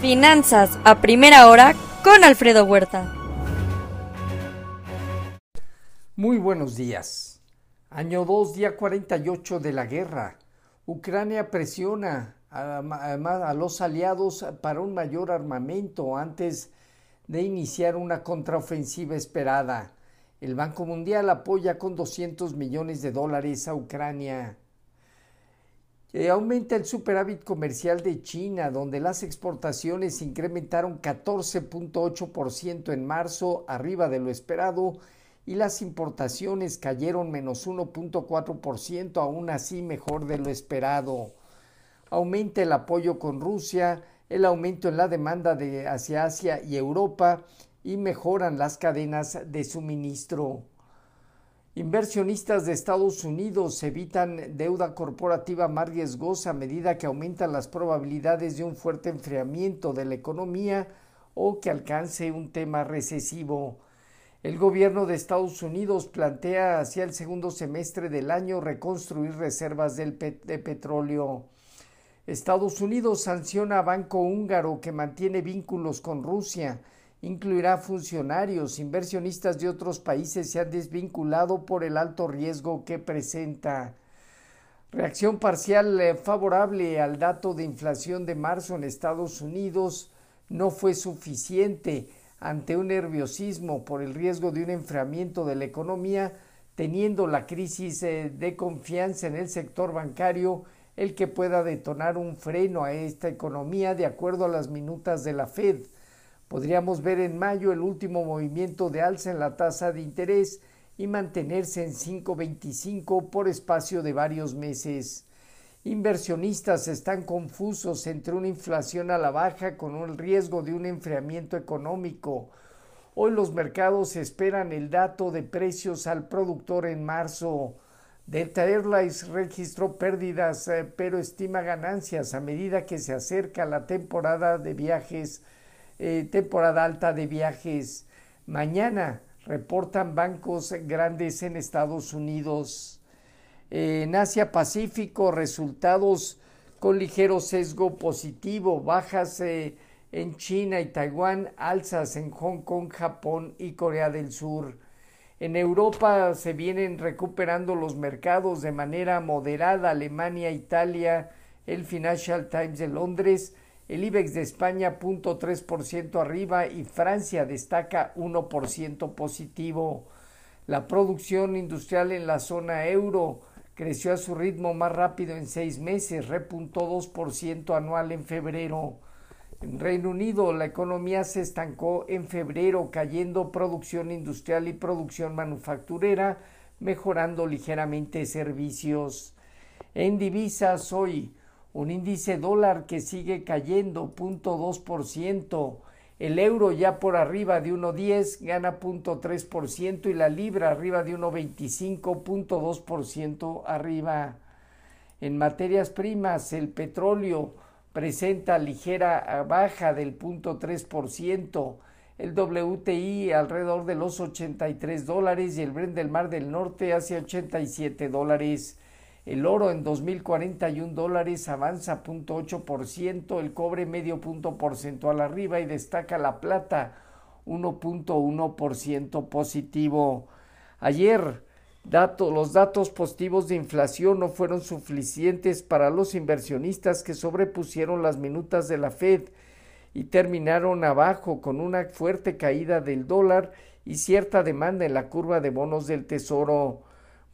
Finanzas a primera hora con Alfredo Huerta. Muy buenos días. Año 2, día 48 de la guerra. Ucrania presiona a, los aliados para un mayor armamento antes de iniciar una contraofensiva esperada. El Banco Mundial apoya con 200 millones de dólares a Ucrania. Aumenta el superávit comercial de China, donde las exportaciones incrementaron 14.8% en marzo, arriba de lo esperado, y las importaciones cayeron menos 1.4%, aún así mejor de lo esperado. Aumenta el apoyo con Rusia, el aumento en la demanda de hacia Asia y Europa y mejoran las cadenas de suministro. Inversionistas de Estados Unidos evitan deuda corporativa más riesgosa a medida que aumentan las probabilidades de un fuerte enfriamiento de la economía o que alcance un tema recesivo. El gobierno de Estados Unidos plantea hacia el segundo semestre del año reconstruir reservas de petróleo. Estados Unidos sanciona a Banco Húngaro que mantiene vínculos con Rusia incluirá funcionarios, inversionistas de otros países se han desvinculado por el alto riesgo que presenta. Reacción parcial eh, favorable al dato de inflación de marzo en Estados Unidos no fue suficiente ante un nerviosismo por el riesgo de un enfriamiento de la economía, teniendo la crisis eh, de confianza en el sector bancario el que pueda detonar un freno a esta economía de acuerdo a las minutas de la Fed. Podríamos ver en mayo el último movimiento de alza en la tasa de interés y mantenerse en 5.25 por espacio de varios meses. Inversionistas están confusos entre una inflación a la baja con el riesgo de un enfriamiento económico. Hoy los mercados esperan el dato de precios al productor en marzo. Delta Airlines registró pérdidas, eh, pero estima ganancias a medida que se acerca la temporada de viajes eh, temporada alta de viajes. Mañana reportan bancos grandes en Estados Unidos. en Asia Pacífico, resultados con ligero sesgo positivo, bajas eh, en China y Taiwán, alzas en Hong Kong, Japón y Corea del Sur. En Europa se vienen recuperando los mercados de manera moderada, Alemania, Italia, el Financial Times de Londres, el IBEX de España 0.3% arriba y Francia destaca 1% positivo. La producción industrial en la zona euro creció a su ritmo más rápido en seis meses, repuntó 2% anual en febrero. En Reino Unido la economía se estancó en febrero, cayendo producción industrial y producción manufacturera, mejorando ligeramente servicios. En divisas hoy, un índice dólar que sigue cayendo 0.2%, el euro ya por arriba de 1.10 gana 0.3% y la libra arriba de 1.25, 0.2% arriba. En materias primas, el petróleo presenta ligera baja del 0.3%, el WTI alrededor de los 83 dólares y el Brent del Mar del Norte hacia 87 dólares. El oro en 2.041 dólares avanza 0.8%, el cobre medio punto porcentual arriba y destaca la plata 1.1% positivo. Ayer los datos positivos de inflación no fueron suficientes para los inversionistas que sobrepusieron las minutas de la Fed y terminaron abajo con una fuerte caída del dólar y cierta demanda en la curva de bonos del tesoro.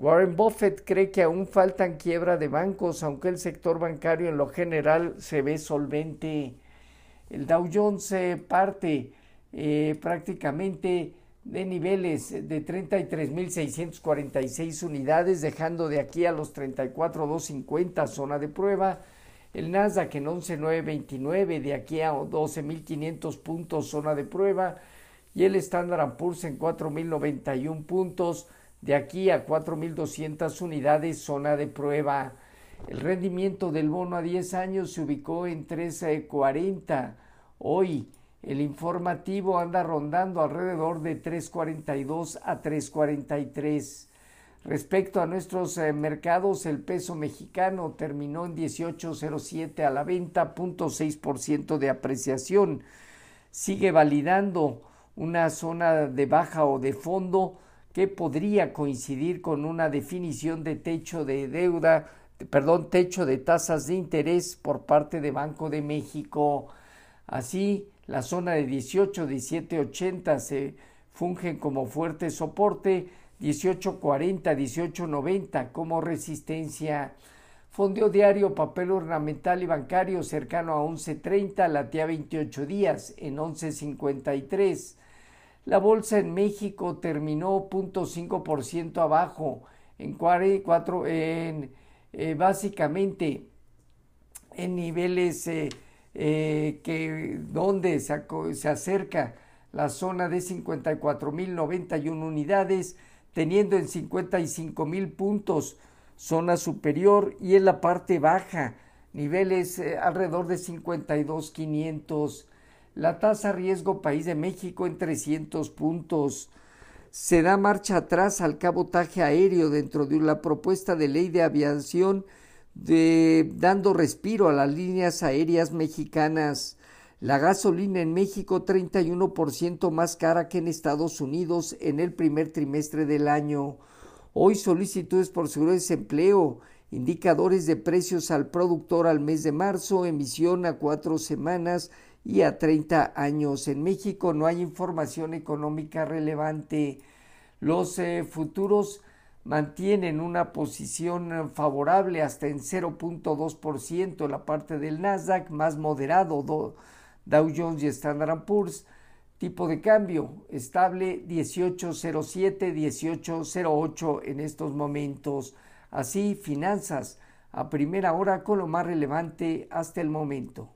Warren Buffett cree que aún faltan quiebra de bancos, aunque el sector bancario en lo general se ve solvente. El Dow Jones se parte eh, prácticamente de niveles de 33.646 unidades, dejando de aquí a los 34.250 zona de prueba. El Nasdaq en 11.929, de aquí a 12.500 puntos zona de prueba. Y el Standard Poor's en 4.091 puntos de aquí a 4.200 unidades zona de prueba. El rendimiento del bono a 10 años se ubicó en 13.40. Hoy el informativo anda rondando alrededor de 3.42 a 3.43. Respecto a nuestros eh, mercados, el peso mexicano terminó en 18.07 a la venta, 0.6% de apreciación. Sigue validando una zona de baja o de fondo que podría coincidir con una definición de techo de deuda, perdón, techo de tasas de interés por parte de Banco de México. Así, la zona de 18, 17, 80 se fungen como fuerte soporte 1840, 1890 como resistencia. Fondeo diario, papel ornamental y bancario cercano a 11.30, latía 28 días en 11.53. La bolsa en México terminó 0.5% abajo, en, 4, en eh, básicamente en niveles eh, eh, que donde se, acerca la zona de 54.091 unidades, teniendo en 55 mil puntos zona superior y en la parte baja niveles alrededor de 52.500. La tasa riesgo país de México en 300 puntos. Se da marcha atrás al cabotaje aéreo dentro de la propuesta de ley de aviación de dando respiro a las líneas aéreas mexicanas. La gasolina en México 31% más cara que en Estados Unidos en el primer trimestre del año. Hoy solicitudes por seguro de desempleo, indicadores de precios al productor al mes de marzo, emisión a cuatro semanas y a 30 años. En México no hay información económica relevante. Los eh, futuros mantienen una posición favorable hasta en 0.2%, la parte del Nasdaq más moderado, Dow Jones y Standard Poor's. Tipo de cambio estable 1807, 1808 en estos momentos. Así, finanzas a primera hora con lo más relevante hasta el momento.